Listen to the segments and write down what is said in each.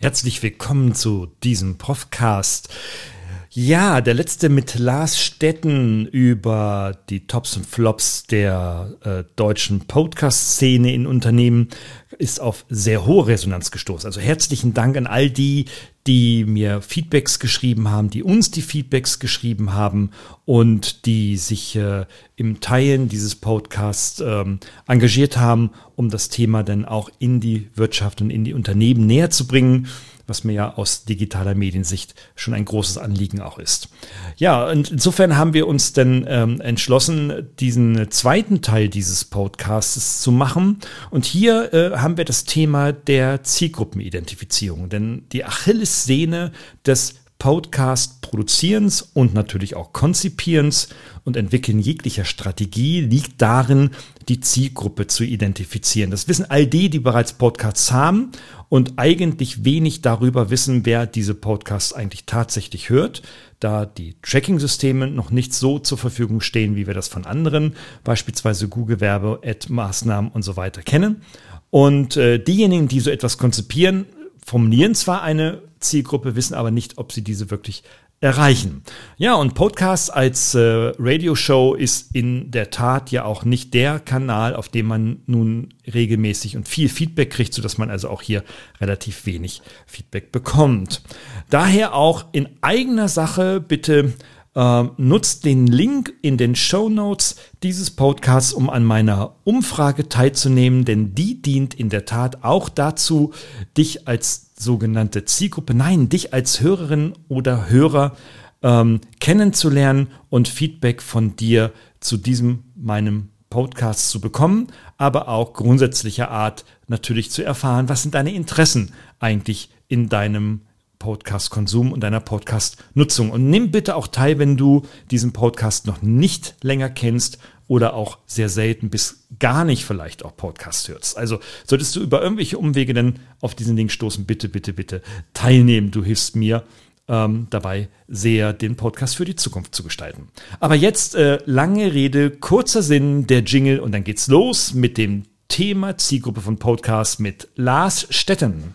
Herzlich willkommen zu diesem Profcast. Ja, der letzte mit Lars Stetten über die Tops und Flops der äh, deutschen Podcast-Szene in Unternehmen ist auf sehr hohe Resonanz gestoßen. Also herzlichen Dank an all die, die mir Feedbacks geschrieben haben, die uns die Feedbacks geschrieben haben und die sich äh, im Teilen dieses Podcasts ähm, engagiert haben, um das Thema dann auch in die Wirtschaft und in die Unternehmen näher zu bringen was mir ja aus digitaler Mediensicht schon ein großes Anliegen auch ist. Ja, und insofern haben wir uns dann ähm, entschlossen, diesen zweiten Teil dieses Podcasts zu machen. Und hier äh, haben wir das Thema der Zielgruppenidentifizierung, denn die Achillessehne des Podcast-Produzierens und natürlich auch Konzipierens und Entwickeln jeglicher Strategie liegt darin, die Zielgruppe zu identifizieren. Das wissen all die, die bereits Podcasts haben und eigentlich wenig darüber wissen, wer diese Podcasts eigentlich tatsächlich hört, da die Tracking-Systeme noch nicht so zur Verfügung stehen, wie wir das von anderen, beispielsweise Google-Werbe, Ad-Maßnahmen und so weiter kennen. Und äh, diejenigen, die so etwas konzipieren, formulieren zwar eine Zielgruppe, wissen aber nicht, ob sie diese wirklich erreichen. Ja, und Podcast als äh, Radioshow ist in der Tat ja auch nicht der Kanal, auf dem man nun regelmäßig und viel Feedback kriegt, so dass man also auch hier relativ wenig Feedback bekommt. Daher auch in eigener Sache bitte äh, nutzt den Link in den Show Notes dieses Podcasts, um an meiner Umfrage teilzunehmen, denn die dient in der Tat auch dazu, dich als sogenannte Zielgruppe, nein, dich als Hörerin oder Hörer ähm, kennenzulernen und Feedback von dir zu diesem meinem Podcast zu bekommen, aber auch grundsätzlicher Art natürlich zu erfahren, was sind deine Interessen eigentlich in deinem Podcast-Konsum und deiner Podcast-Nutzung. Und nimm bitte auch teil, wenn du diesen Podcast noch nicht länger kennst oder auch sehr selten bis gar nicht vielleicht auch Podcast hörst. Also solltest du über irgendwelche Umwege dann auf diesen Link stoßen, bitte, bitte, bitte teilnehmen. Du hilfst mir ähm, dabei sehr, den Podcast für die Zukunft zu gestalten. Aber jetzt äh, lange Rede, kurzer Sinn, der Jingle und dann geht's los mit dem Thema Zielgruppe von Podcasts mit Lars Stetten.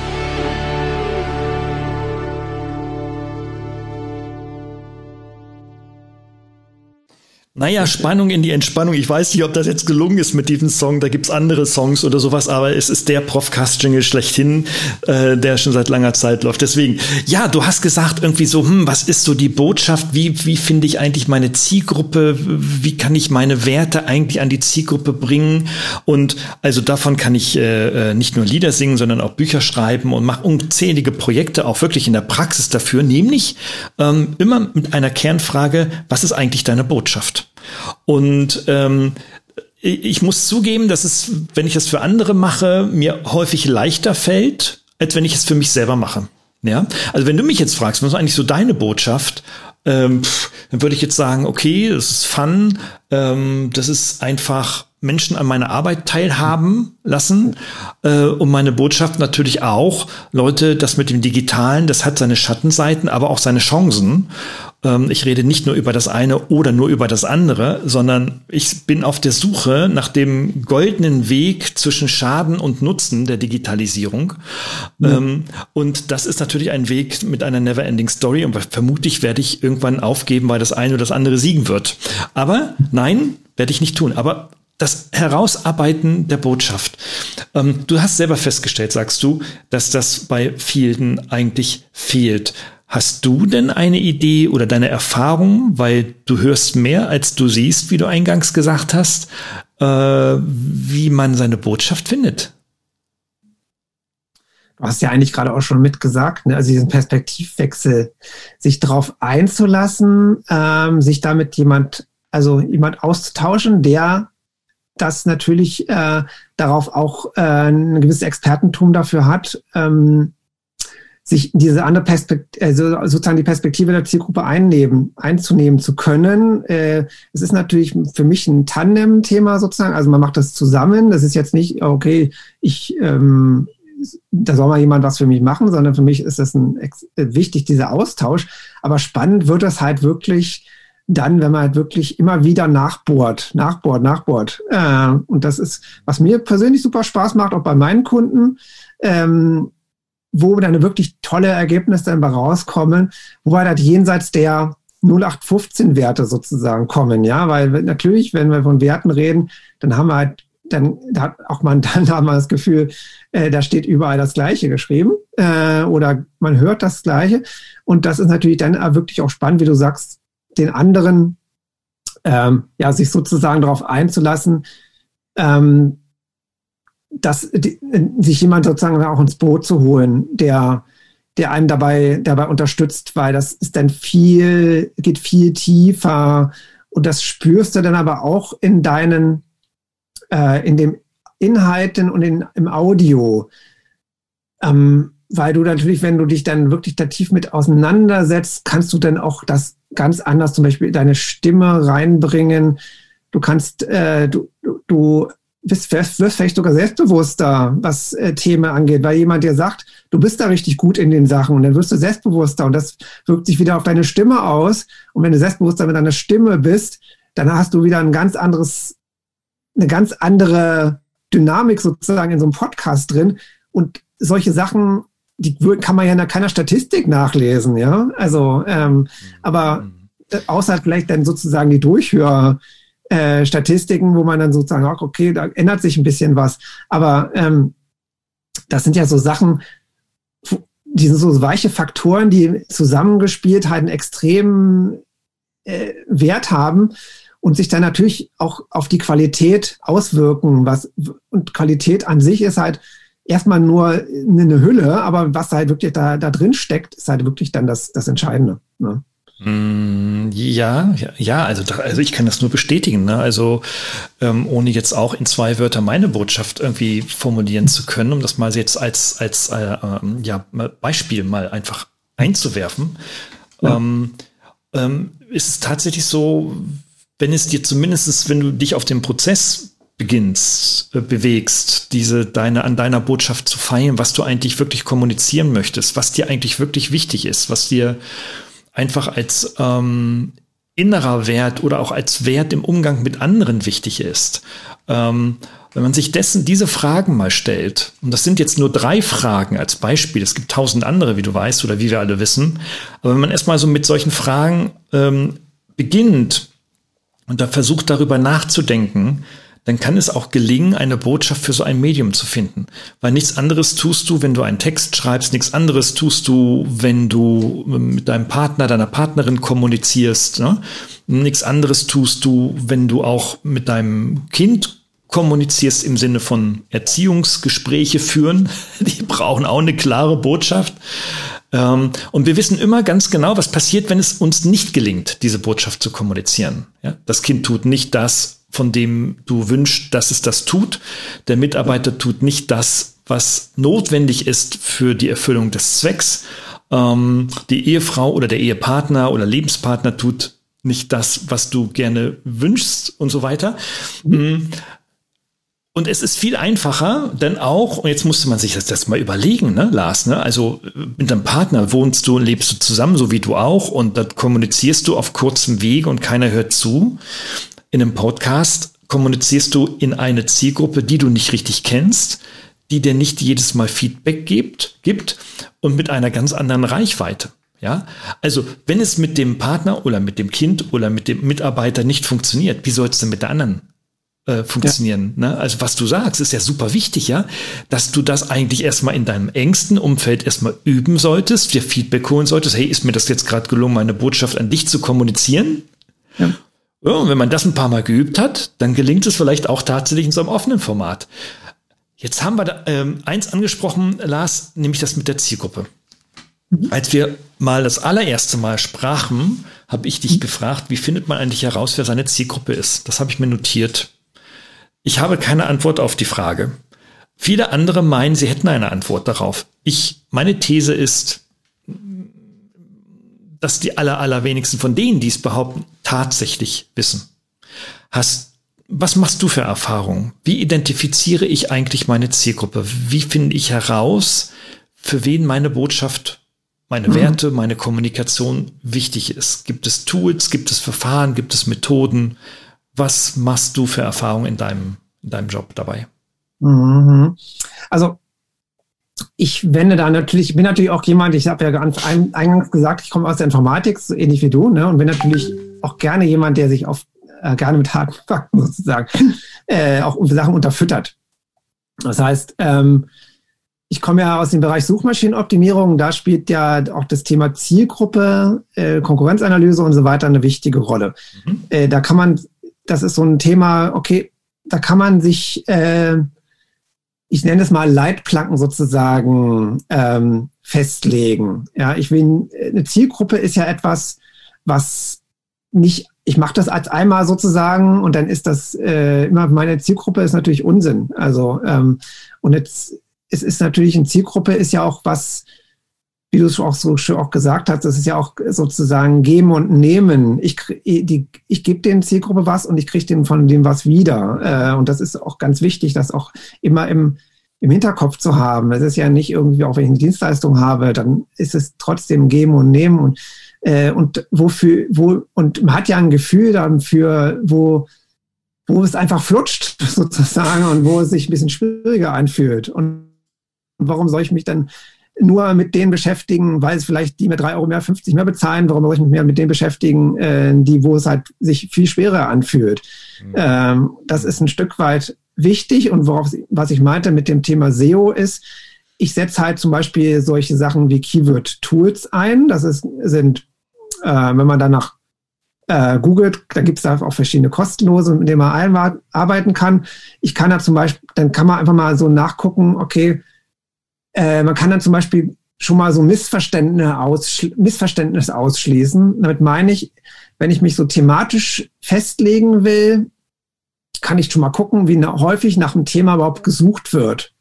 Naja, Spannung in die Entspannung. Ich weiß nicht, ob das jetzt gelungen ist mit diesem Song. Da gibt's andere Songs oder sowas, aber es ist der Profcast-Jingle schlechthin, äh, der schon seit langer Zeit läuft. Deswegen, ja, du hast gesagt irgendwie so, hm, was ist so die Botschaft? Wie, wie finde ich eigentlich meine Zielgruppe? Wie kann ich meine Werte eigentlich an die Zielgruppe bringen? Und also davon kann ich äh, äh nicht nur Lieder singen, sondern auch Bücher schreiben und mache unzählige Projekte auch wirklich in der Praxis dafür, nämlich ähm, immer mit einer Kernfrage, was ist eigentlich deine Botschaft? Und ähm, ich muss zugeben, dass es, wenn ich es für andere mache, mir häufig leichter fällt, als wenn ich es für mich selber mache. Ja, also wenn du mich jetzt fragst, was ist eigentlich so deine Botschaft? Ähm, pff, dann würde ich jetzt sagen, okay, das ist Fun, ähm, das ist einfach Menschen an meiner Arbeit teilhaben lassen äh, und meine Botschaft natürlich auch, Leute, das mit dem Digitalen, das hat seine Schattenseiten, aber auch seine Chancen. Ähm, ich rede nicht nur über das eine oder nur über das andere, sondern ich bin auf der Suche nach dem goldenen Weg zwischen Schaden und Nutzen der Digitalisierung. Ähm, und das ist natürlich ein Weg mit einer never-ending Story und vermutlich werde ich irgendwann aufgeben, weil das eine oder das andere siegen wird. Aber nein, werde ich nicht tun. Aber das Herausarbeiten der Botschaft. Ähm, du hast selber festgestellt, sagst du, dass das bei vielen eigentlich fehlt. Hast du denn eine Idee oder deine Erfahrung, weil du hörst mehr, als du siehst, wie du eingangs gesagt hast, äh, wie man seine Botschaft findet? Du hast ja eigentlich gerade auch schon mitgesagt, ne? also diesen Perspektivwechsel, sich darauf einzulassen, ähm, sich damit jemand, also jemand auszutauschen, der das natürlich äh, darauf auch äh, ein gewisses Expertentum dafür hat, ähm, sich diese andere Perspektive, also sozusagen die Perspektive der Zielgruppe einnehmen, einzunehmen zu können. Äh, es ist natürlich für mich ein Tandem-Thema sozusagen. Also man macht das zusammen. Das ist jetzt nicht, okay, ich, ähm, da soll mal jemand was für mich machen, sondern für mich ist das ein, wichtig, dieser Austausch. Aber spannend wird das halt wirklich dann, wenn man halt wirklich immer wieder nachbohrt, nachbohrt, nachbohrt. Äh, und das ist, was mir persönlich super Spaß macht, auch bei meinen Kunden. Ähm, wo dann wirklich tolle Ergebnisse dann rauskommen, wo wir halt jenseits der 0815-Werte sozusagen kommen, ja, weil natürlich, wenn wir von Werten reden, dann haben wir halt, dann hat auch man dann haben wir das Gefühl, äh, da steht überall das Gleiche geschrieben äh, oder man hört das Gleiche. Und das ist natürlich dann wirklich auch spannend, wie du sagst, den anderen ähm, ja sich sozusagen darauf einzulassen, ähm, dass die, sich jemand sozusagen auch ins Boot zu holen, der, der einem dabei, dabei unterstützt, weil das ist dann viel, geht viel tiefer und das spürst du dann aber auch in deinen, äh, in den Inhalten und in, im Audio. Ähm, weil du natürlich, wenn du dich dann wirklich da tief mit auseinandersetzt, kannst du dann auch das ganz anders, zum Beispiel deine Stimme reinbringen. Du kannst, äh, du, du wirst, wirst, wirst vielleicht sogar selbstbewusster, was äh, Themen angeht, weil jemand dir sagt, du bist da richtig gut in den Sachen und dann wirst du selbstbewusster und das wirkt sich wieder auf deine Stimme aus. Und wenn du selbstbewusster mit deiner Stimme bist, dann hast du wieder ein ganz anderes, eine ganz andere Dynamik sozusagen in so einem Podcast drin. Und solche Sachen, die kann man ja in keiner Statistik nachlesen, ja. Also, ähm, mhm. aber außer vielleicht dann sozusagen die Durchhör, äh, Statistiken, wo man dann sozusagen auch, okay, da ändert sich ein bisschen was. Aber ähm, das sind ja so Sachen, die sind so weiche Faktoren, die zusammengespielt halt einen extremen äh, Wert haben und sich dann natürlich auch auf die Qualität auswirken. Was, und Qualität an sich ist halt erstmal nur eine Hülle, aber was halt wirklich da, da drin steckt, ist halt wirklich dann das, das Entscheidende. Ne? Mm, ja, ja, ja, also, also ich kann das nur bestätigen. Ne? Also ähm, ohne jetzt auch in zwei Wörter meine Botschaft irgendwie formulieren zu können, um das mal jetzt als, als äh, ähm, ja, Beispiel mal einfach einzuwerfen, ja. ähm, ähm, ist es tatsächlich so, wenn es dir zumindest, wenn du dich auf den Prozess beginnst, äh, bewegst, diese deine an deiner Botschaft zu feiern, was du eigentlich wirklich kommunizieren möchtest, was dir eigentlich wirklich wichtig ist, was dir einfach als ähm, innerer Wert oder auch als Wert im Umgang mit anderen wichtig ist. Ähm, wenn man sich dessen diese Fragen mal stellt, und das sind jetzt nur drei Fragen als Beispiel, es gibt tausend andere, wie du weißt oder wie wir alle wissen, aber wenn man erstmal so mit solchen Fragen ähm, beginnt und da versucht darüber nachzudenken, dann kann es auch gelingen, eine Botschaft für so ein Medium zu finden. Weil nichts anderes tust du, wenn du einen Text schreibst, nichts anderes tust du, wenn du ähm, mit deinem Partner, deiner Partnerin kommunizierst. Ne? Nichts anderes tust du, wenn du auch mit deinem Kind kommunizierst im Sinne von Erziehungsgespräche führen. Die brauchen auch eine klare Botschaft. Ähm, und wir wissen immer ganz genau, was passiert, wenn es uns nicht gelingt, diese Botschaft zu kommunizieren. Das Kind tut nicht das, von dem du wünschst, dass es das tut. Der Mitarbeiter tut nicht das, was notwendig ist für die Erfüllung des Zwecks. Ähm, die Ehefrau oder der Ehepartner oder Lebenspartner tut nicht das, was du gerne wünschst und so weiter. Und es ist viel einfacher, denn auch, und jetzt musste man sich das, das mal überlegen, ne, Lars, ne? Also mit deinem Partner wohnst du und lebst du zusammen, so wie du auch, und da kommunizierst du auf kurzem Weg und keiner hört zu in einem Podcast kommunizierst du in eine Zielgruppe, die du nicht richtig kennst, die dir nicht jedes Mal Feedback gibt, gibt und mit einer ganz anderen Reichweite. Ja, also wenn es mit dem Partner oder mit dem Kind oder mit dem Mitarbeiter nicht funktioniert, wie soll es denn mit der anderen äh, funktionieren? Ja. Ne? Also was du sagst, ist ja super wichtig, ja, dass du das eigentlich erstmal in deinem engsten Umfeld erstmal üben solltest, dir Feedback holen solltest. Hey, ist mir das jetzt gerade gelungen, meine Botschaft an dich zu kommunizieren? Ja. Ja, und wenn man das ein paar Mal geübt hat, dann gelingt es vielleicht auch tatsächlich in so einem offenen Format. Jetzt haben wir da, ähm, eins angesprochen, Lars, nämlich das mit der Zielgruppe. Mhm. Als wir mal das allererste Mal sprachen, habe ich dich mhm. gefragt, wie findet man eigentlich heraus, wer seine Zielgruppe ist? Das habe ich mir notiert. Ich habe keine Antwort auf die Frage. Viele andere meinen, sie hätten eine Antwort darauf. Ich, meine These ist, dass die aller, allerwenigsten von denen, die es behaupten, tatsächlich wissen. Hast, was machst du für Erfahrungen? Wie identifiziere ich eigentlich meine Zielgruppe? Wie finde ich heraus, für wen meine Botschaft, meine mhm. Werte, meine Kommunikation wichtig ist? Gibt es Tools? Gibt es Verfahren? Gibt es Methoden? Was machst du für Erfahrungen in deinem, in deinem Job dabei? Mhm. Also ich wende da natürlich, ich bin natürlich auch jemand, ich habe ja eingangs gesagt, ich komme aus der Informatik, so ähnlich wie du, ne, und bin natürlich auch gerne jemand, der sich auf, äh, gerne mit harten Fakten sozusagen äh, auch Sachen unterfüttert. Das heißt, ähm, ich komme ja aus dem Bereich Suchmaschinenoptimierung, da spielt ja auch das Thema Zielgruppe, äh, Konkurrenzanalyse und so weiter eine wichtige Rolle. Mhm. Äh, da kann man, das ist so ein Thema, okay, da kann man sich äh, ich nenne es mal Leitplanken sozusagen ähm, festlegen. Ja, ich will eine Zielgruppe ist ja etwas, was nicht, ich mache das als einmal sozusagen und dann ist das äh, immer meine Zielgruppe ist natürlich Unsinn. Also ähm, und jetzt es ist natürlich eine Zielgruppe ist ja auch was, wie du es auch so schön auch gesagt hast, das ist ja auch sozusagen geben und nehmen. Ich, die, ich gebe den Zielgruppe was und ich kriege dem von dem was wieder. Äh, und das ist auch ganz wichtig, das auch immer im, im Hinterkopf zu haben. Es ist ja nicht irgendwie, auch wenn ich eine Dienstleistung habe, dann ist es trotzdem geben und nehmen und äh, und wofür, wo, und man hat ja ein Gefühl dann für, wo, wo es einfach flutscht sozusagen und wo es sich ein bisschen schwieriger anfühlt. Und warum soll ich mich dann nur mit denen beschäftigen, weil es vielleicht die mir drei Euro mehr, 50 mehr bezahlen, warum soll ich mich mehr mit denen beschäftigen, äh, die, wo es halt sich viel schwerer anfühlt. Mhm. Ähm, das ist ein Stück weit wichtig und worauf, was ich meinte mit dem Thema SEO ist, ich setze halt zum Beispiel solche Sachen wie Keyword-Tools ein. Das ist, sind, äh, wenn man danach äh, googelt, da gibt es da auch verschiedene kostenlose, mit denen man arbeiten kann. Ich kann da zum Beispiel, dann kann man einfach mal so nachgucken, okay, äh, man kann dann zum Beispiel schon mal so Missverständnisse, ausschli Missverständnisse ausschließen. Damit meine ich, wenn ich mich so thematisch festlegen will, kann ich schon mal gucken, wie häufig nach einem Thema überhaupt gesucht wird.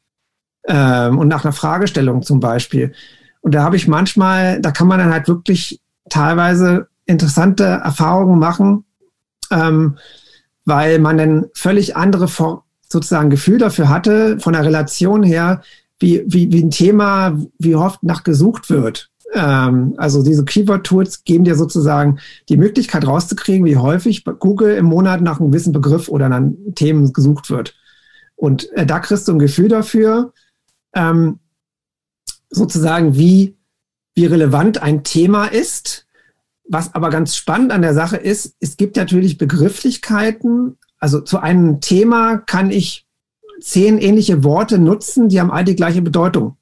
Ähm, und nach einer Fragestellung zum Beispiel. Und da habe ich manchmal, da kann man dann halt wirklich teilweise interessante Erfahrungen machen, ähm, weil man dann völlig andere sozusagen Gefühl dafür hatte, von der Relation her, wie, wie, wie ein Thema, wie oft nach gesucht wird. Ähm, also diese Keyword-Tools geben dir sozusagen die Möglichkeit rauszukriegen, wie häufig Google im Monat nach einem gewissen Begriff oder nach Themen gesucht wird. Und äh, da kriegst du ein Gefühl dafür, ähm, sozusagen, wie, wie relevant ein Thema ist. Was aber ganz spannend an der Sache ist, es gibt natürlich Begrifflichkeiten. Also zu einem Thema kann ich zehn ähnliche Worte nutzen, die haben all die gleiche Bedeutung.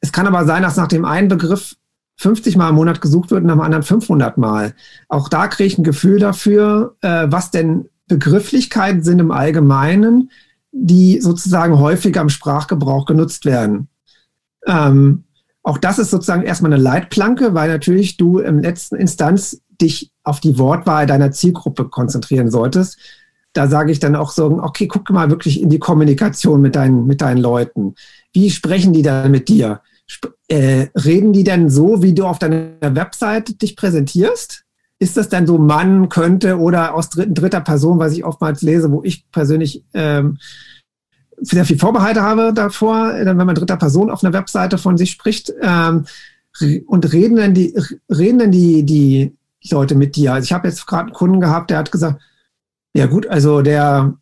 Es kann aber sein, dass nach dem einen Begriff 50 Mal im Monat gesucht wird und nach dem anderen 500 Mal. Auch da kriege ich ein Gefühl dafür, äh, was denn Begrifflichkeiten sind im Allgemeinen, die sozusagen häufiger im Sprachgebrauch genutzt werden. Ähm, auch das ist sozusagen erstmal eine Leitplanke, weil natürlich du im letzten Instanz dich auf die Wortwahl deiner Zielgruppe konzentrieren solltest da sage ich dann auch so, okay, guck mal wirklich in die Kommunikation mit deinen, mit deinen Leuten. Wie sprechen die dann mit dir? Sp äh, reden die denn so, wie du auf deiner Webseite dich präsentierst? Ist das dann so Mann könnte oder aus dritter, dritter Person, was ich oftmals lese, wo ich persönlich ähm, sehr viel Vorbehalte habe davor, dann wenn man dritter Person auf einer Webseite von sich spricht ähm, und reden dann die reden dann die die Leute mit dir. Also ich habe jetzt gerade einen Kunden gehabt, der hat gesagt, ja gut, also der,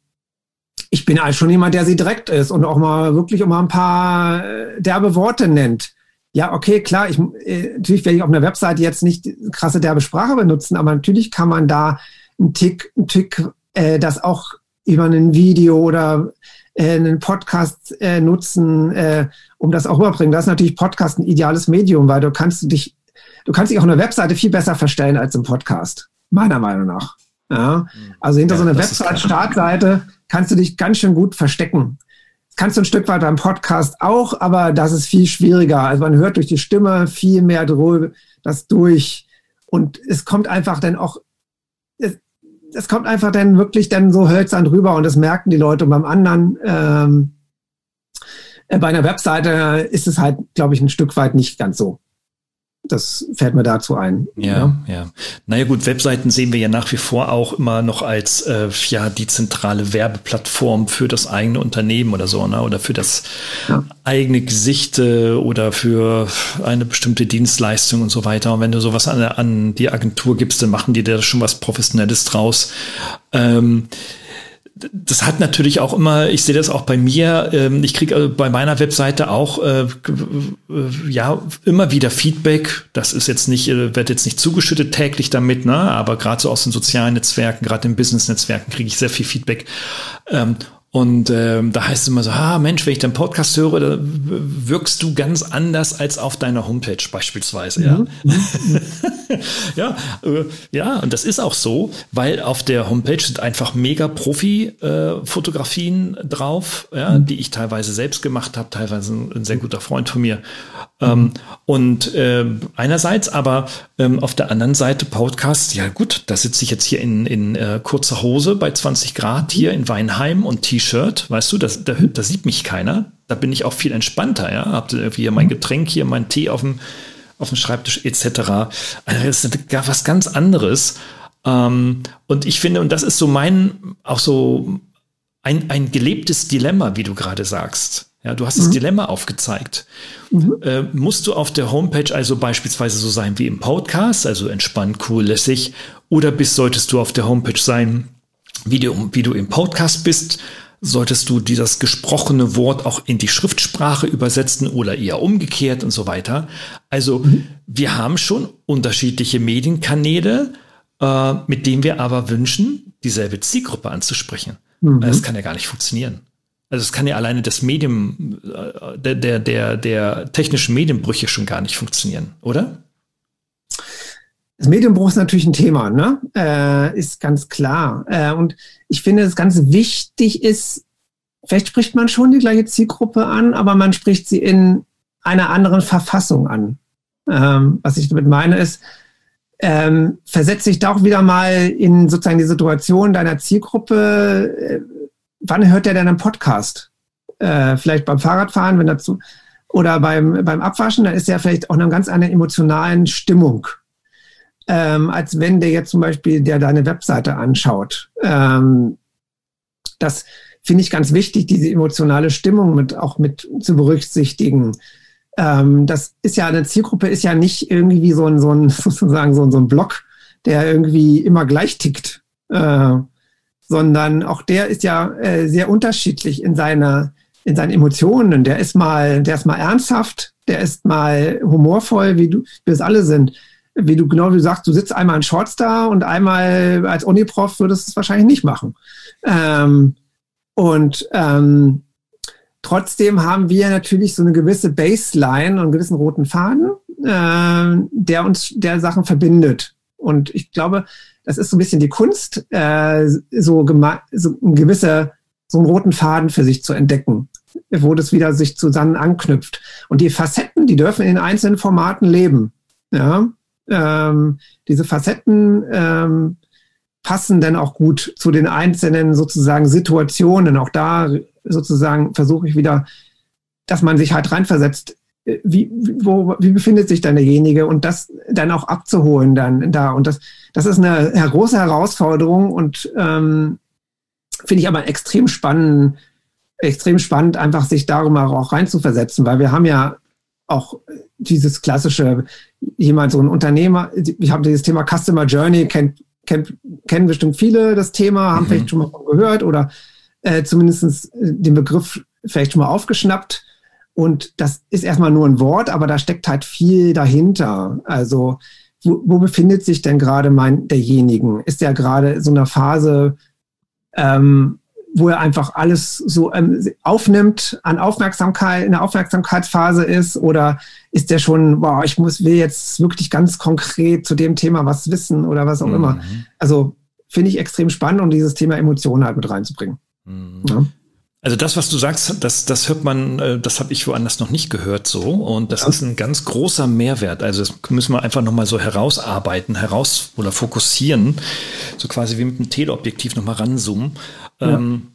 ich bin halt schon jemand, der sie direkt ist und auch mal wirklich auch ein paar äh, derbe Worte nennt. Ja, okay, klar, ich, äh, natürlich werde ich auf einer Webseite jetzt nicht krasse derbe Sprache benutzen, aber natürlich kann man da einen Tick, einen Tick äh, das auch über ein Video oder äh, einen Podcast äh, nutzen, äh, um das auch rüberbringen. Das ist natürlich Podcast ein ideales Medium, weil du kannst dich, du kannst dich auf einer Webseite viel besser verstellen als im Podcast, meiner Meinung nach. Ja? Mhm. Also hinter ja, so einer Website-Startseite kannst du dich ganz schön gut verstecken. Das kannst du ein Stück weit beim Podcast auch, aber das ist viel schwieriger. Also man hört durch die Stimme viel mehr das durch. Und es kommt einfach dann auch, es, es kommt einfach dann wirklich dann so hölzern drüber und das merken die Leute. Und beim anderen, ähm, Äh, bei einer Webseite ist es halt, glaube ich, ein Stück weit nicht ganz so. Das fällt mir dazu ein. Ja, ja, ja. Naja gut, Webseiten sehen wir ja nach wie vor auch immer noch als äh, ja die zentrale Werbeplattform für das eigene Unternehmen oder so, ne? Oder für das ja. eigene Gesicht äh, oder für eine bestimmte Dienstleistung und so weiter. Und wenn du sowas an, an die Agentur gibst, dann machen die da schon was Professionelles draus. Ähm, das hat natürlich auch immer, ich sehe das auch bei mir, ähm, ich kriege also bei meiner Webseite auch äh, äh, ja immer wieder Feedback. Das ist jetzt nicht, äh, wird jetzt nicht zugeschüttet täglich damit, ne? aber gerade so aus den sozialen Netzwerken, gerade in Business-Netzwerken kriege ich sehr viel Feedback. Ähm, und ähm, da heißt es immer so, ah Mensch, wenn ich deinen Podcast höre, da wirkst du ganz anders als auf deiner Homepage beispielsweise. Ja, mhm. ja, äh, ja, und das ist auch so, weil auf der Homepage sind einfach mega Profi-Fotografien äh, drauf, ja, mhm. die ich teilweise selbst gemacht habe, teilweise ein, ein, sehr guter Freund von mir. Ähm, und äh, einerseits, aber ähm, auf der anderen Seite Podcast, ja gut, da sitze ich jetzt hier in, in äh, kurzer Hose bei 20 Grad hier in Weinheim und T-Shirt weißt du, das, da, da, sieht mich keiner. Da bin ich auch viel entspannter, ja. Hab hier mein Getränk hier, mein Tee auf dem, auf dem Schreibtisch etc. Also das ist was ganz anderes. Ähm, und ich finde, und das ist so mein, auch so ein, ein gelebtes Dilemma, wie du gerade sagst. Ja, du hast mhm. das Dilemma aufgezeigt. Mhm. Äh, musst du auf der Homepage also beispielsweise so sein wie im Podcast, also entspannt, cool, lässig, oder bist, solltest du auf der Homepage sein, wie du, wie du im Podcast bist, solltest du dieses gesprochene Wort auch in die Schriftsprache übersetzen oder eher umgekehrt und so weiter. Also mhm. wir haben schon unterschiedliche Medienkanäle, äh, mit denen wir aber wünschen, dieselbe Zielgruppe anzusprechen. Mhm. Das kann ja gar nicht funktionieren. Also es kann ja alleine das Medium, äh, der, der, der, der technischen Medienbrüche schon gar nicht funktionieren, oder? Das Medienbruch ist natürlich ein Thema, ne? Äh, ist ganz klar. Äh, und ich finde, es ganz wichtig ist, vielleicht spricht man schon die gleiche Zielgruppe an, aber man spricht sie in einer anderen Verfassung an. Ähm, was ich damit meine ist, ähm, versetze dich doch wieder mal in sozusagen die Situation deiner Zielgruppe. Wann hört der denn einen Podcast? Äh, vielleicht beim Fahrradfahren, wenn dazu, oder beim, beim Abwaschen, da ist er vielleicht auch in einer ganz anderen emotionalen Stimmung ähm, als wenn der jetzt zum Beispiel der deine Webseite anschaut. Ähm, das finde ich ganz wichtig, diese emotionale Stimmung mit auch mit zu berücksichtigen. Ähm, das ist ja eine Zielgruppe, ist ja nicht irgendwie so ein, so ein sozusagen so ein, so ein Block, der irgendwie immer gleich tickt, äh, sondern auch der ist ja äh, sehr unterschiedlich in seiner in seinen Emotionen. Der ist mal, der ist mal ernsthaft, der ist mal humorvoll, wie du, wie es alle sind wie du genau wie du sagst, du sitzt einmal in Shorts da und einmal als Uniprof würdest du es wahrscheinlich nicht machen. Ähm, und ähm, trotzdem haben wir natürlich so eine gewisse Baseline und einen gewissen roten Faden, äh, der uns der Sachen verbindet. Und ich glaube, das ist so ein bisschen die Kunst, äh, so, so ein gewisser, so einen roten Faden für sich zu entdecken, wo das wieder sich zusammen anknüpft. Und die Facetten, die dürfen in einzelnen Formaten leben. Ja, ähm, diese Facetten ähm, passen dann auch gut zu den einzelnen sozusagen Situationen. Auch da sozusagen versuche ich wieder, dass man sich halt reinversetzt. Wie, wo, wie befindet sich dann derjenige und das dann auch abzuholen dann da. Und das, das ist eine große Herausforderung und ähm, finde ich aber extrem spannend, extrem spannend, einfach sich darüber auch reinzuversetzen, weil wir haben ja auch dieses klassische, jemand, so ein Unternehmer, ich habe dieses Thema Customer Journey, kennt, kennt, kennen bestimmt viele das Thema, haben mhm. vielleicht schon mal gehört oder äh, zumindest den Begriff vielleicht schon mal aufgeschnappt. Und das ist erstmal nur ein Wort, aber da steckt halt viel dahinter. Also, wo, wo befindet sich denn gerade mein derjenigen? Ist der gerade so einer Phase, ähm, wo er einfach alles so ähm, aufnimmt, an Aufmerksamkeit, in der Aufmerksamkeitsphase ist? Oder ist der schon, boah, ich muss, will jetzt wirklich ganz konkret zu dem Thema was wissen oder was auch mhm. immer? Also finde ich extrem spannend, um dieses Thema Emotionen halt mit reinzubringen. Mhm. Ja. Also das, was du sagst, das, das hört man, äh, das habe ich woanders noch nicht gehört so. Und das ja. ist ein ganz großer Mehrwert. Also das müssen wir einfach nochmal so herausarbeiten, heraus oder fokussieren, so quasi wie mit einem Teleobjektiv nochmal ranzoomen. Ja. Ähm,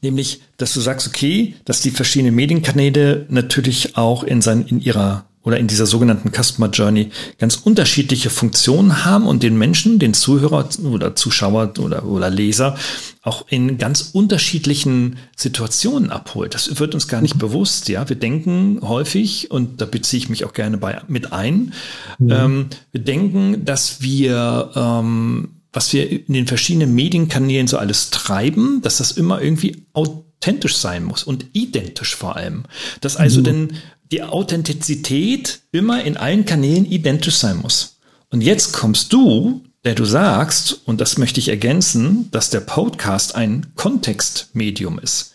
Nämlich, dass du sagst, okay, dass die verschiedenen Medienkanäle natürlich auch in, sein, in ihrer oder in dieser sogenannten Customer Journey ganz unterschiedliche Funktionen haben und den Menschen, den Zuhörer oder Zuschauer oder, oder Leser auch in ganz unterschiedlichen Situationen abholt. Das wird uns gar nicht mhm. bewusst. Ja, wir denken häufig, und da beziehe ich mich auch gerne bei, mit ein, mhm. ähm, wir denken, dass wir, ähm, was wir in den verschiedenen Medienkanälen so alles treiben, dass das immer irgendwie authentisch sein muss und identisch vor allem. Dass also mhm. denn die Authentizität immer in allen Kanälen identisch sein muss. Und jetzt kommst du, der du sagst, und das möchte ich ergänzen, dass der Podcast ein Kontextmedium ist.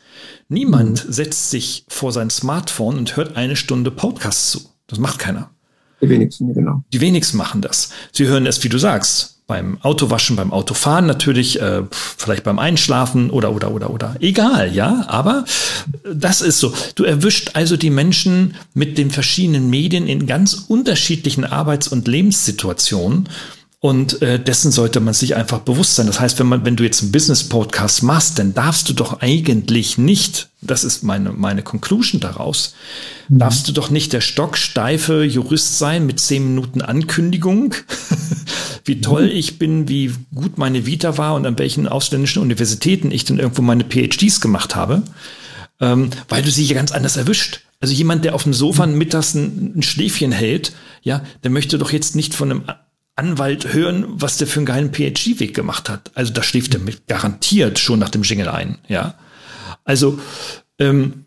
Niemand mhm. setzt sich vor sein Smartphone und hört eine Stunde Podcast zu. Das macht keiner. Die wenigsten, genau. Die wenigsten machen das. Sie hören es, wie du sagst, beim Autowaschen, beim Autofahren natürlich, äh, vielleicht beim Einschlafen oder oder oder oder. Egal, ja, aber das ist so. Du erwischt also die Menschen mit den verschiedenen Medien in ganz unterschiedlichen Arbeits- und Lebenssituationen. Und äh, dessen sollte man sich einfach bewusst sein. Das heißt, wenn man, wenn du jetzt einen Business-Podcast machst, dann darfst du doch eigentlich nicht, das ist meine, meine Conclusion daraus, mhm. darfst du doch nicht der stocksteife Jurist sein mit zehn Minuten Ankündigung, wie toll mhm. ich bin, wie gut meine Vita war und an welchen ausländischen Universitäten ich denn irgendwo meine PhDs gemacht habe, ähm, weil du sie ja ganz anders erwischt. Also jemand, der auf dem Sofa mhm. mittags ein, ein Schläfchen hält, ja, der möchte doch jetzt nicht von einem Anwalt hören, was der für einen geilen PhD-Weg gemacht hat. Also da schläft er mit garantiert schon nach dem Jingle ein, ja. Also ähm,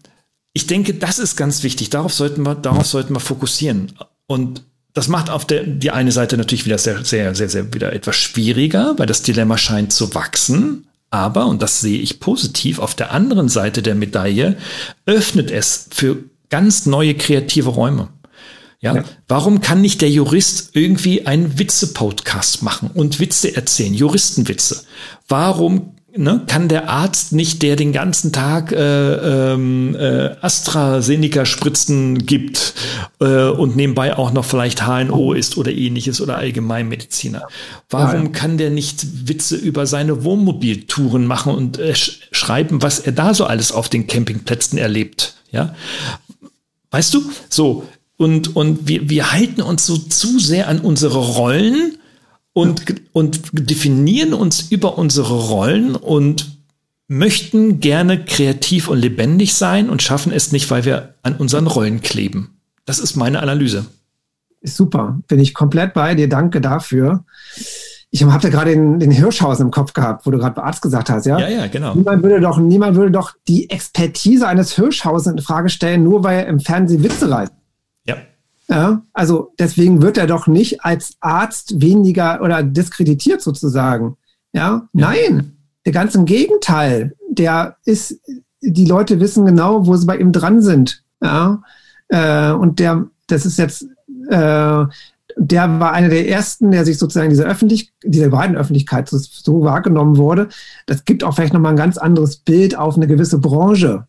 ich denke, das ist ganz wichtig. Darauf sollten wir, darauf sollten wir fokussieren. Und das macht auf der die eine Seite natürlich wieder sehr, sehr, sehr, sehr wieder etwas schwieriger, weil das Dilemma scheint zu wachsen. Aber, und das sehe ich positiv, auf der anderen Seite der Medaille öffnet es für ganz neue kreative Räume. Ja? ja? Warum kann nicht der Jurist irgendwie einen Witze-Podcast machen und Witze erzählen, Juristenwitze? Warum ne, kann der Arzt nicht, der den ganzen Tag äh, ähm, äh, AstraZeneca-Spritzen gibt äh, und nebenbei auch noch vielleicht HNO ist oder ähnliches oder Allgemeinmediziner, warum ja, kann der nicht Witze über seine Wohnmobiltouren machen und äh, sch schreiben, was er da so alles auf den Campingplätzen erlebt? Ja, weißt du, so und, und wir, wir halten uns so zu sehr an unsere Rollen und, und definieren uns über unsere Rollen und möchten gerne kreativ und lebendig sein und schaffen es nicht, weil wir an unseren Rollen kleben. Das ist meine Analyse. Super, bin ich komplett bei dir. Danke dafür. Ich habe da gerade den, den Hirschhausen im Kopf gehabt, wo du gerade Arzt gesagt hast, ja? Ja, ja, genau. Niemand würde doch, niemand würde doch die Expertise eines Hirschhausen in Frage stellen, nur weil er im Fernsehen Witze reißt. Ja. Ja, also deswegen wird er doch nicht als Arzt weniger oder diskreditiert sozusagen. Ja, ja. nein, der ganz im Gegenteil. Der ist, die Leute wissen genau, wo sie bei ihm dran sind. Ja, äh, und der, das ist jetzt, äh, der war einer der ersten, der sich sozusagen diese Öffentlich diese beiden Öffentlichkeit so, so wahrgenommen wurde. Das gibt auch vielleicht nochmal ein ganz anderes Bild auf eine gewisse Branche.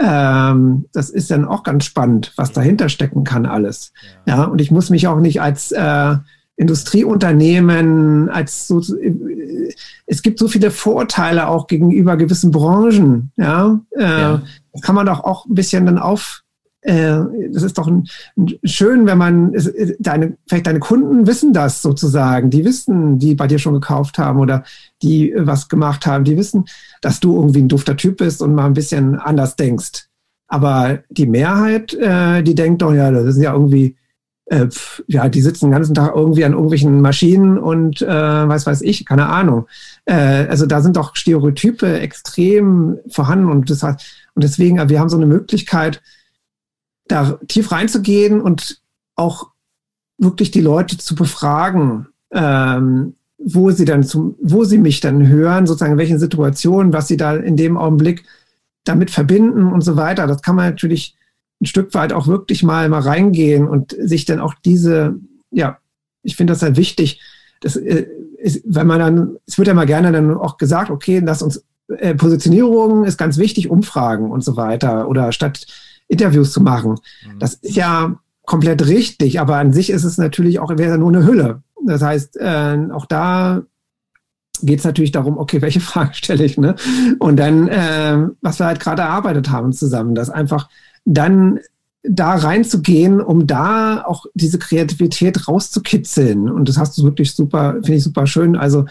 Ähm, das ist dann auch ganz spannend, was dahinter stecken kann alles. Ja, ja und ich muss mich auch nicht als äh, Industrieunternehmen, als so, äh, es gibt so viele Vorteile auch gegenüber gewissen Branchen. Ja, äh, ja. kann man doch auch ein bisschen dann auf äh, das ist doch ein, ein schön, wenn man deine, vielleicht deine Kunden wissen das sozusagen. Die wissen, die bei dir schon gekauft haben oder die was gemacht haben, die wissen, dass du irgendwie ein dufter Typ bist und mal ein bisschen anders denkst. Aber die Mehrheit, äh, die denkt doch, ja, das ist ja irgendwie, äh, pf, ja, die sitzen den ganzen Tag irgendwie an irgendwelchen Maschinen und äh, was weiß ich, keine Ahnung. Äh, also da sind doch Stereotype extrem vorhanden und das heißt, und deswegen, wir haben so eine Möglichkeit, da tief reinzugehen und auch wirklich die Leute zu befragen, ähm, wo sie dann zum, wo sie mich dann hören, sozusagen in welchen Situationen, was sie da in dem Augenblick damit verbinden und so weiter. Das kann man natürlich ein Stück weit auch wirklich mal mal reingehen und sich dann auch diese, ja, ich finde das halt wichtig. Das äh, ist, wenn man dann, es wird ja mal gerne dann auch gesagt, okay, lass uns äh, Positionierung ist ganz wichtig, Umfragen und so weiter oder statt Interviews zu machen. Mhm. Das ist ja komplett richtig, aber an sich ist es natürlich auch wäre nur eine Hülle. Das heißt, äh, auch da geht es natürlich darum, okay, welche Frage stelle ich, ne? Und dann, äh, was wir halt gerade erarbeitet haben zusammen, dass einfach dann da reinzugehen, um da auch diese Kreativität rauszukitzeln. Und das hast du wirklich super, finde ich super schön. Also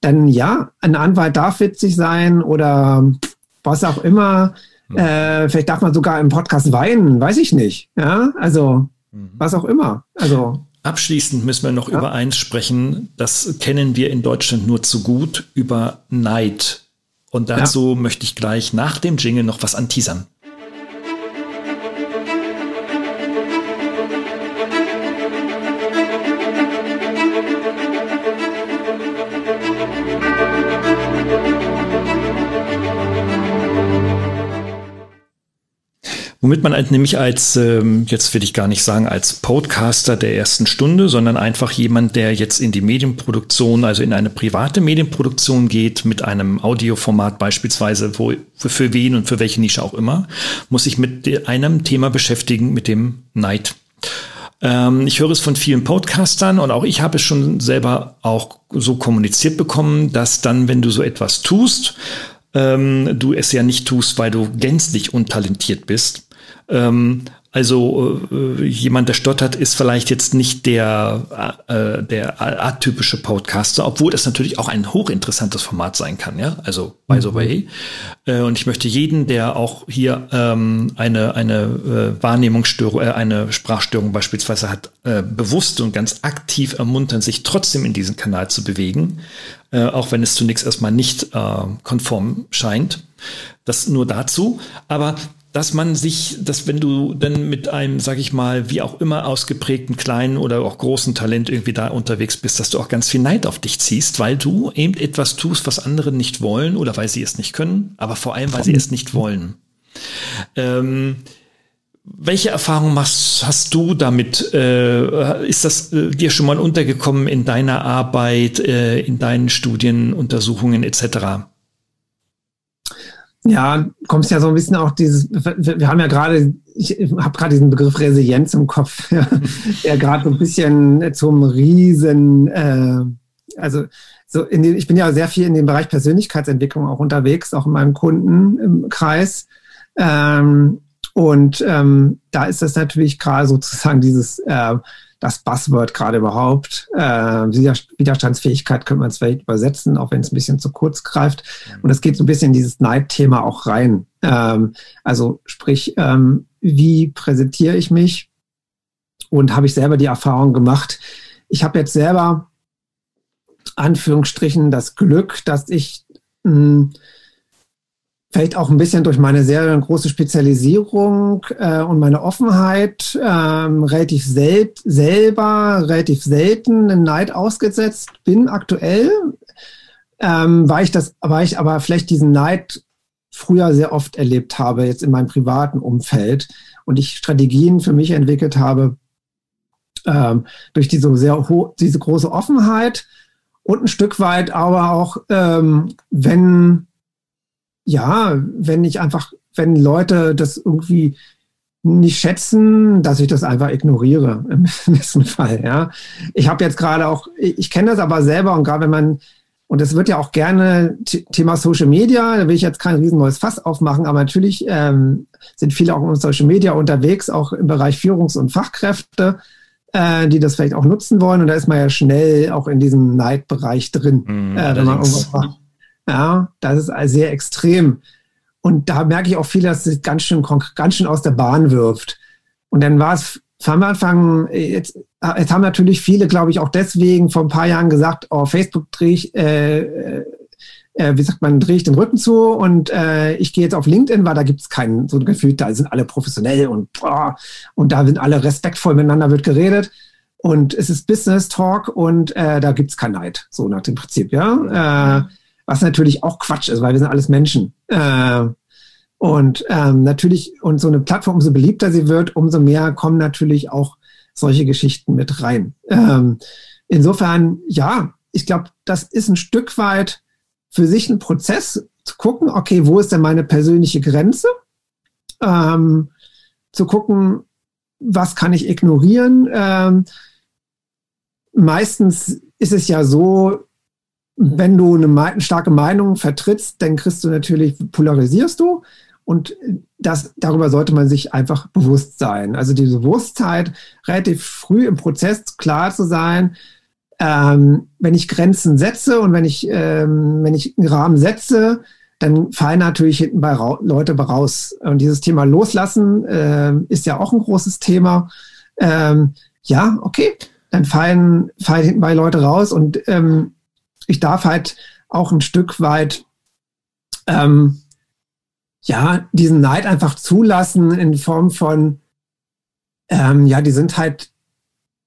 dann ja, ein Anwalt darf witzig sein oder was auch immer. Mhm. Äh, vielleicht darf man sogar im Podcast weinen, weiß ich nicht. Ja, also mhm. was auch immer. Also Abschließend müssen wir noch ja. über eins sprechen. Das kennen wir in Deutschland nur zu gut über Neid. Und dazu ja. möchte ich gleich nach dem Jingle noch was anteasern. Womit man halt nämlich als, ähm, jetzt will ich gar nicht sagen, als Podcaster der ersten Stunde, sondern einfach jemand, der jetzt in die Medienproduktion, also in eine private Medienproduktion geht, mit einem Audioformat beispielsweise, wo, für wen und für welche Nische auch immer, muss sich mit einem Thema beschäftigen, mit dem Neid. Ähm, ich höre es von vielen Podcastern und auch ich habe es schon selber auch so kommuniziert bekommen, dass dann, wenn du so etwas tust, ähm, du es ja nicht tust, weil du gänzlich untalentiert bist, ähm, also äh, jemand, der stottert, ist vielleicht jetzt nicht der, äh, der atypische Podcaster, obwohl das natürlich auch ein hochinteressantes Format sein kann, ja. Also by the mhm. way. Äh, und ich möchte jeden, der auch hier ähm, eine, eine äh, Wahrnehmungsstörung, äh, eine Sprachstörung beispielsweise hat, äh, bewusst und ganz aktiv ermuntern, sich trotzdem in diesen Kanal zu bewegen, äh, auch wenn es zunächst erstmal nicht äh, konform scheint. Das nur dazu. Aber dass man sich, dass wenn du dann mit einem, sag ich mal, wie auch immer ausgeprägten kleinen oder auch großen Talent irgendwie da unterwegs bist, dass du auch ganz viel Neid auf dich ziehst, weil du eben etwas tust, was andere nicht wollen oder weil sie es nicht können, aber vor allem, weil sie es nicht wollen. Ähm, welche Erfahrung machst, hast du damit? Äh, ist das äh, dir schon mal untergekommen in deiner Arbeit, äh, in deinen Studienuntersuchungen etc.? Ja, kommst ja so ein bisschen auch dieses, wir haben ja gerade, ich habe gerade diesen Begriff Resilienz im Kopf, der gerade so ein bisschen zum Riesen, äh, also so in den, ich bin ja sehr viel in dem Bereich Persönlichkeitsentwicklung auch unterwegs, auch in meinem Kundenkreis. Ähm, und ähm, da ist das natürlich gerade sozusagen dieses äh, das Buzzword gerade überhaupt. Äh, Widerstandsfähigkeit könnte man es vielleicht übersetzen, auch wenn es ein bisschen zu kurz greift. Mhm. Und es geht so ein bisschen in dieses Neidthema auch rein. Ähm, also sprich, ähm, wie präsentiere ich mich? Und habe ich selber die Erfahrung gemacht. Ich habe jetzt selber Anführungsstrichen das Glück, dass ich mh, hm, vielleicht auch ein bisschen durch meine sehr große Spezialisierung äh, und meine Offenheit ähm, relativ sel selber, relativ selten in Neid ausgesetzt bin aktuell, ähm, weil ich das, weil ich aber vielleicht diesen Neid früher sehr oft erlebt habe, jetzt in meinem privaten Umfeld und ich Strategien für mich entwickelt habe, ähm, durch diese sehr diese große Offenheit und ein Stück weit aber auch, ähm, wenn ja, wenn ich einfach, wenn Leute das irgendwie nicht schätzen, dass ich das einfach ignoriere im besten Fall. Ja, ich habe jetzt gerade auch, ich kenne das aber selber und gerade wenn man und es wird ja auch gerne Thema Social Media, da will ich jetzt kein riesen neues Fass aufmachen, aber natürlich ähm, sind viele auch in Social Media unterwegs, auch im Bereich Führungs- und Fachkräfte, äh, die das vielleicht auch nutzen wollen. Und da ist man ja schnell auch in diesem Neidbereich drin, mm, äh, wenn man irgendwas macht. Ja, das ist sehr extrem. Und da merke ich auch viel, dass es ganz schön, ganz schön aus der Bahn wirft. Und dann war es am Anfang, jetzt, jetzt haben natürlich viele, glaube ich, auch deswegen vor ein paar Jahren gesagt, oh, Facebook drehe ich, äh, äh, äh, wie sagt man, drehe ich den Rücken zu und äh, ich gehe jetzt auf LinkedIn, weil da gibt es kein so ein Gefühl, da sind alle professionell und, boah, und da sind alle respektvoll miteinander wird geredet. Und es ist Business Talk und äh, da gibt es kein Neid, so nach dem Prinzip, ja. Äh, was natürlich auch Quatsch ist, weil wir sind alles Menschen. Äh, und ähm, natürlich, und so eine Plattform, umso beliebter sie wird, umso mehr kommen natürlich auch solche Geschichten mit rein. Ähm, insofern, ja, ich glaube, das ist ein Stück weit für sich ein Prozess zu gucken, okay, wo ist denn meine persönliche Grenze? Ähm, zu gucken, was kann ich ignorieren? Ähm, meistens ist es ja so, wenn du eine starke Meinung vertrittst, dann kriegst du natürlich, polarisierst du. Und das, darüber sollte man sich einfach bewusst sein. Also diese Bewusstheit, relativ früh im Prozess klar zu sein, ähm, wenn ich Grenzen setze und wenn ich, ähm, wenn ich einen Rahmen setze, dann fallen natürlich hinten bei Leute raus. Und dieses Thema Loslassen äh, ist ja auch ein großes Thema. Ähm, ja, okay, dann fallen, fallen hinten bei Leute raus und ähm, ich darf halt auch ein Stück weit ähm, ja diesen Neid einfach zulassen in Form von ähm, ja, die sind halt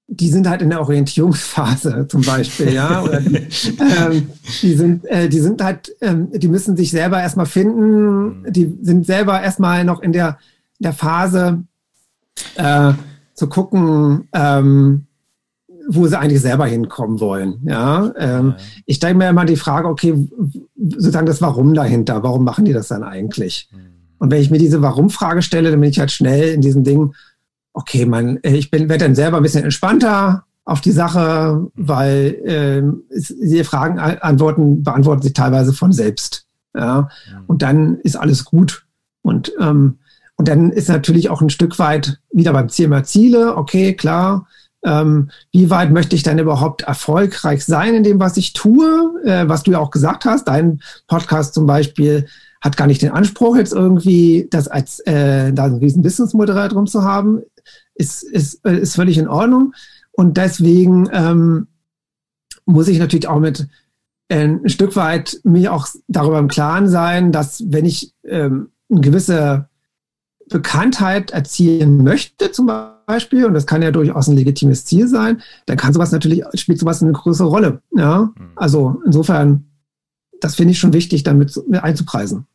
die sind halt in der Orientierungsphase zum Beispiel, ja. Oder die, ähm, die sind, äh, die sind halt, ähm, die müssen sich selber erstmal finden, die sind selber erstmal noch in der, der Phase äh, zu gucken, ähm, wo sie eigentlich selber hinkommen wollen. Ja, ähm, ja. ich stelle mir immer die Frage, okay, sozusagen das Warum dahinter, warum machen die das dann eigentlich? Mhm. Und wenn ich mir diese Warum-Frage stelle, dann bin ich halt schnell in diesem Ding, okay, man, äh, ich bin, werde dann selber ein bisschen entspannter auf die Sache, weil äh, die Fragen antworten, beantworten sich teilweise von selbst. Ja, mhm. und dann ist alles gut. Und, ähm, und dann ist natürlich auch ein Stück weit wieder beim Thema Ziele. Okay, klar. Ähm, wie weit möchte ich denn überhaupt erfolgreich sein in dem, was ich tue? Äh, was du ja auch gesagt hast, dein Podcast zum Beispiel hat gar nicht den Anspruch, jetzt irgendwie das als äh, da ein riesen Businessmodell drum zu haben ist, ist, äh, ist völlig in Ordnung. Und deswegen ähm, muss ich natürlich auch mit äh, ein Stück weit mir auch darüber im Klaren sein, dass wenn ich ähm, eine gewisse Bekanntheit erzielen möchte, zum Beispiel, und das kann ja durchaus ein legitimes Ziel sein, dann kann sowas natürlich, spielt sowas eine größere Rolle. Ja? Mhm. Also insofern, das finde ich schon wichtig, damit einzupreisen.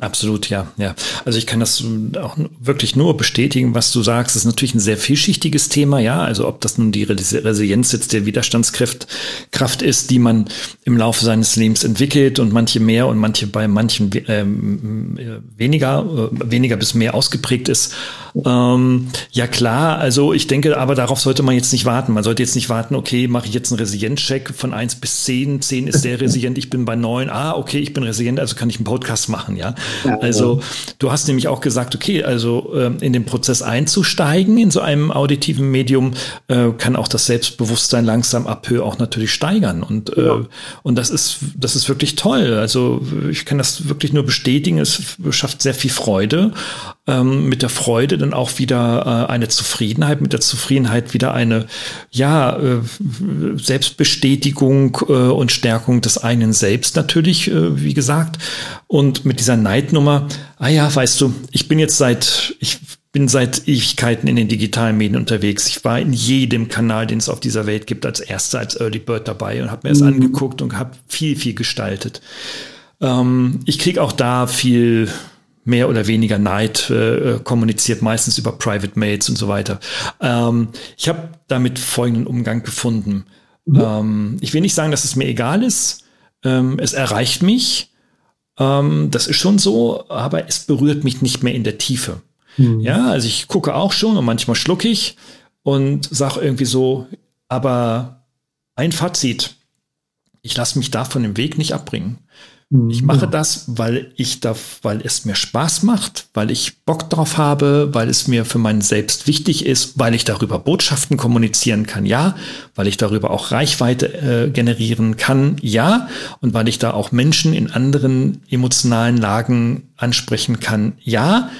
Absolut, ja, ja. Also ich kann das auch wirklich nur bestätigen, was du sagst. Das ist natürlich ein sehr vielschichtiges Thema, ja. Also ob das nun die Resilienz jetzt der Widerstandskraft Kraft ist, die man im Laufe seines Lebens entwickelt und manche mehr und manche bei manchen ähm, weniger, äh, weniger bis mehr ausgeprägt ist. Ähm, ja klar, also ich denke, aber darauf sollte man jetzt nicht warten. Man sollte jetzt nicht warten, okay, mache ich jetzt einen Resilienzcheck von eins bis zehn. Zehn ist sehr resilient, ich bin bei neun. Ah, okay, ich bin resilient, also kann ich einen Podcast machen, ja. Also du hast nämlich auch gesagt, okay, also äh, in den Prozess einzusteigen in so einem auditiven Medium äh, kann auch das Selbstbewusstsein langsam ab Höhe auch natürlich steigern und äh, ja. und das ist das ist wirklich toll. Also ich kann das wirklich nur bestätigen. Es schafft sehr viel Freude. Ähm, mit der Freude dann auch wieder äh, eine Zufriedenheit, mit der Zufriedenheit wieder eine ja äh, Selbstbestätigung äh, und Stärkung des einen Selbst natürlich, äh, wie gesagt. Und mit dieser Neidnummer, ah ja, weißt du, ich bin jetzt seit, ich bin seit Ewigkeiten in den digitalen Medien unterwegs. Ich war in jedem Kanal, den es auf dieser Welt gibt, als erster, als Early Bird dabei und habe mir das mhm. angeguckt und habe viel, viel gestaltet. Ähm, ich kriege auch da viel mehr oder weniger Neid äh, kommuniziert, meistens über Private Mails und so weiter. Ähm, ich habe damit folgenden Umgang gefunden. Mhm. Ähm, ich will nicht sagen, dass es mir egal ist. Ähm, es erreicht mich ähm, das ist schon so, aber es berührt mich nicht mehr in der Tiefe. Mhm. Ja, also ich gucke auch schon und manchmal schlucke ich und sage irgendwie so, aber ein Fazit, ich lasse mich da von dem Weg nicht abbringen. Ich mache ja. das, weil ich da, weil es mir Spaß macht, weil ich Bock drauf habe, weil es mir für mein Selbst wichtig ist, weil ich darüber Botschaften kommunizieren kann, ja, weil ich darüber auch Reichweite äh, generieren kann, ja, und weil ich da auch Menschen in anderen emotionalen Lagen ansprechen kann, ja,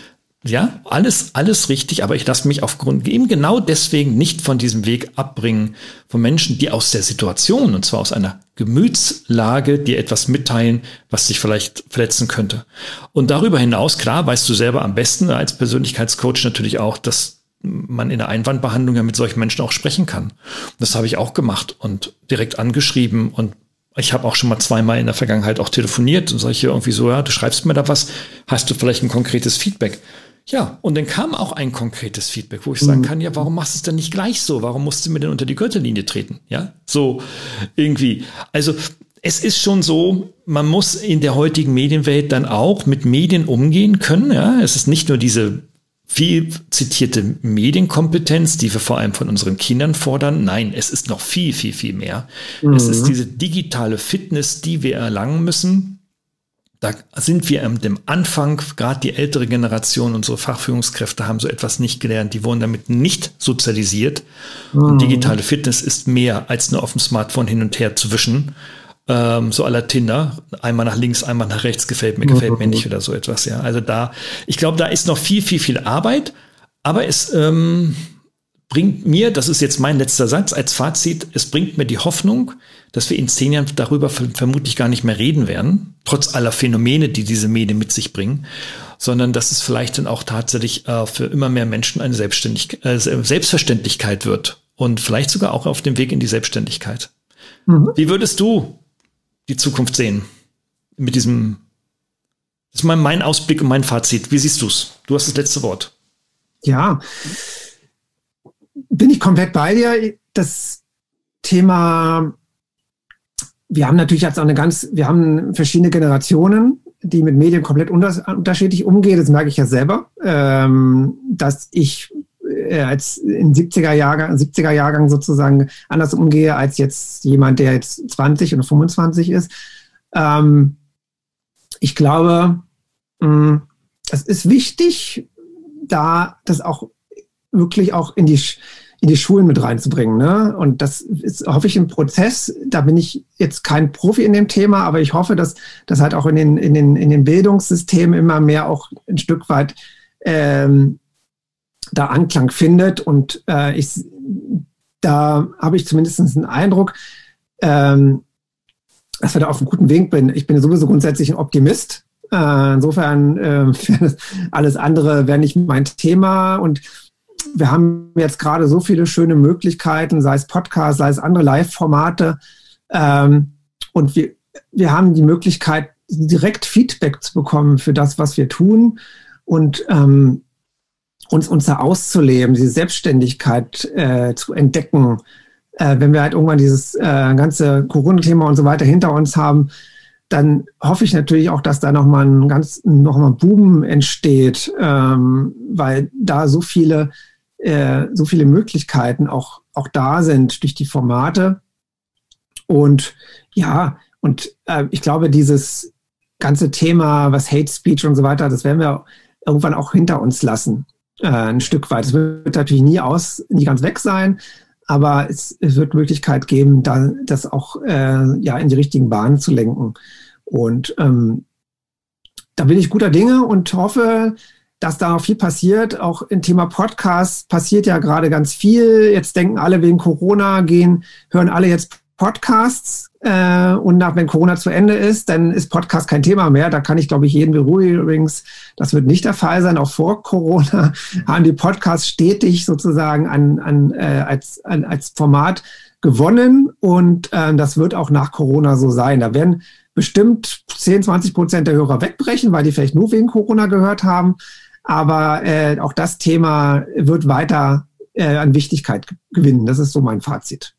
ja, alles, alles richtig, aber ich lasse mich aufgrund eben genau deswegen nicht von diesem Weg abbringen von Menschen, die aus der Situation, und zwar aus einer Gemütslage, dir etwas mitteilen, was dich vielleicht verletzen könnte. Und darüber hinaus, klar, weißt du selber am besten als Persönlichkeitscoach natürlich auch, dass man in der Einwandbehandlung ja mit solchen Menschen auch sprechen kann. Das habe ich auch gemacht und direkt angeschrieben und ich habe auch schon mal zweimal in der Vergangenheit auch telefoniert und solche irgendwie so, ja, du schreibst mir da was, hast du vielleicht ein konkretes Feedback? Ja, und dann kam auch ein konkretes Feedback, wo ich sagen mhm. kann, ja, warum machst du es denn nicht gleich so? Warum musst du mir denn unter die Gürtellinie treten? Ja, so irgendwie. Also es ist schon so, man muss in der heutigen Medienwelt dann auch mit Medien umgehen können. Ja, es ist nicht nur diese viel zitierte Medienkompetenz, die wir vor allem von unseren Kindern fordern. Nein, es ist noch viel, viel, viel mehr. Mhm. Es ist mhm. diese digitale Fitness, die wir erlangen müssen. Da sind wir am Anfang, gerade die ältere Generation, unsere Fachführungskräfte haben so etwas nicht gelernt. Die wurden damit nicht sozialisiert. Mhm. Und digitale Fitness ist mehr als nur auf dem Smartphone hin und her zu wischen ähm, so aller Tinder, einmal nach links, einmal nach rechts, gefällt mir, gefällt mir nicht oder so etwas, ja. Also da, ich glaube, da ist noch viel, viel, viel Arbeit, aber es ähm, bringt mir, das ist jetzt mein letzter Satz als Fazit, es bringt mir die Hoffnung, dass wir in zehn Jahren darüber vermutlich gar nicht mehr reden werden, trotz aller Phänomene, die diese Medien mit sich bringen, sondern dass es vielleicht dann auch tatsächlich äh, für immer mehr Menschen eine Selbstständig äh, Selbstverständlichkeit wird und vielleicht sogar auch auf dem Weg in die Selbstständigkeit. Mhm. Wie würdest du die Zukunft sehen. Mit diesem, das ist mein Ausblick und mein Fazit. Wie siehst du es? Du hast das letzte Wort. Ja, bin ich komplett bei dir. Das Thema, wir haben natürlich jetzt auch eine ganz, wir haben verschiedene Generationen, die mit Medien komplett unterschiedlich umgehen. Das merke ich ja selber, ähm, dass ich äh, als in 70er Jahrgang, 70er Jahrgang sozusagen anders umgehe als jetzt jemand, der jetzt 20 oder 25 ist. Ähm, ich glaube, mh, es ist wichtig, da das auch wirklich auch in die in die Schulen mit reinzubringen. Ne? Und das ist, hoffe ich, ein Prozess. Da bin ich jetzt kein Profi in dem Thema, aber ich hoffe, dass das halt auch in den, in den, in den Bildungssystemen immer mehr auch ein Stück weit ähm, da Anklang findet. Und äh, ich, da habe ich zumindest einen Eindruck, ähm, dass wir da auf einem guten Weg bin. Ich bin sowieso grundsätzlich ein Optimist. Äh, insofern äh, alles andere wäre nicht mein Thema. Und wir haben jetzt gerade so viele schöne Möglichkeiten, sei es Podcast, sei es andere Live-Formate. Ähm, und wir, wir haben die Möglichkeit, direkt Feedback zu bekommen für das, was wir tun. Und ähm, uns, uns da auszuleben, diese Selbstständigkeit äh, zu entdecken, äh, wenn wir halt irgendwann dieses äh, ganze Corona-Thema und so weiter hinter uns haben, dann hoffe ich natürlich auch, dass da nochmal ein ganz, nochmal Boom entsteht, ähm, weil da so viele, äh, so viele Möglichkeiten auch, auch da sind durch die Formate. Und ja, und äh, ich glaube, dieses ganze Thema, was Hate Speech und so weiter, das werden wir irgendwann auch hinter uns lassen äh, ein Stück weit. Es wird natürlich nie aus, nie ganz weg sein, aber es, es wird Möglichkeit geben, da, das auch äh, ja in die richtigen Bahnen zu lenken. Und ähm, da bin ich guter Dinge und hoffe, dass da viel passiert. Auch im Thema Podcast passiert ja gerade ganz viel. Jetzt denken alle wegen Corona gehen, hören alle jetzt Podcasts äh, und nach, wenn Corona zu Ende ist, dann ist Podcast kein Thema mehr. Da kann ich, glaube ich, jeden beruhigen. Übrigens, das wird nicht der Fall sein. Auch vor Corona haben die Podcasts stetig sozusagen an, an, äh, als, an, als Format gewonnen und äh, das wird auch nach Corona so sein. Da werden bestimmt 10, 20 Prozent der Hörer wegbrechen, weil die vielleicht nur wegen Corona gehört haben. Aber äh, auch das Thema wird weiter äh, an Wichtigkeit gewinnen. Das ist so mein Fazit.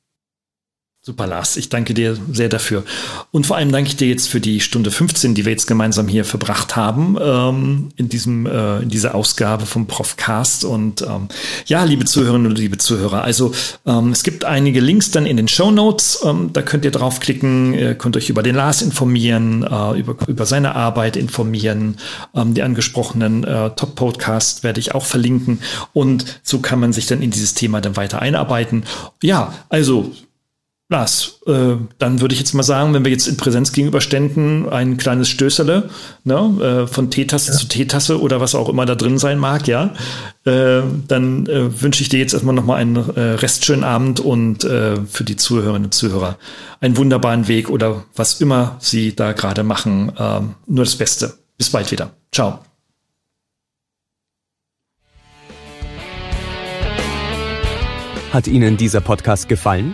Super, Lars. Ich danke dir sehr dafür. Und vor allem danke ich dir jetzt für die Stunde 15, die wir jetzt gemeinsam hier verbracht haben, ähm, in diesem, äh, in dieser Ausgabe vom Profcast. Und ähm, ja, liebe Zuhörerinnen und liebe Zuhörer, also ähm, es gibt einige Links dann in den Show Notes. Ähm, da könnt ihr draufklicken, ihr könnt euch über den Lars informieren, äh, über, über seine Arbeit informieren. Ähm, die angesprochenen äh, Top-Podcasts werde ich auch verlinken. Und so kann man sich dann in dieses Thema dann weiter einarbeiten. Ja, also Lars, äh, dann würde ich jetzt mal sagen, wenn wir jetzt in Präsenz gegenüberständen, ein kleines Stößerle, ne, äh, von Teetasse ja. zu Teetasse oder was auch immer da drin sein mag, ja, äh, dann äh, wünsche ich dir jetzt erstmal nochmal einen äh, restschönen Abend und äh, für die Zuhörerinnen und Zuhörer einen wunderbaren Weg oder was immer sie da gerade machen, äh, nur das Beste. Bis bald wieder. Ciao. Hat Ihnen dieser Podcast gefallen?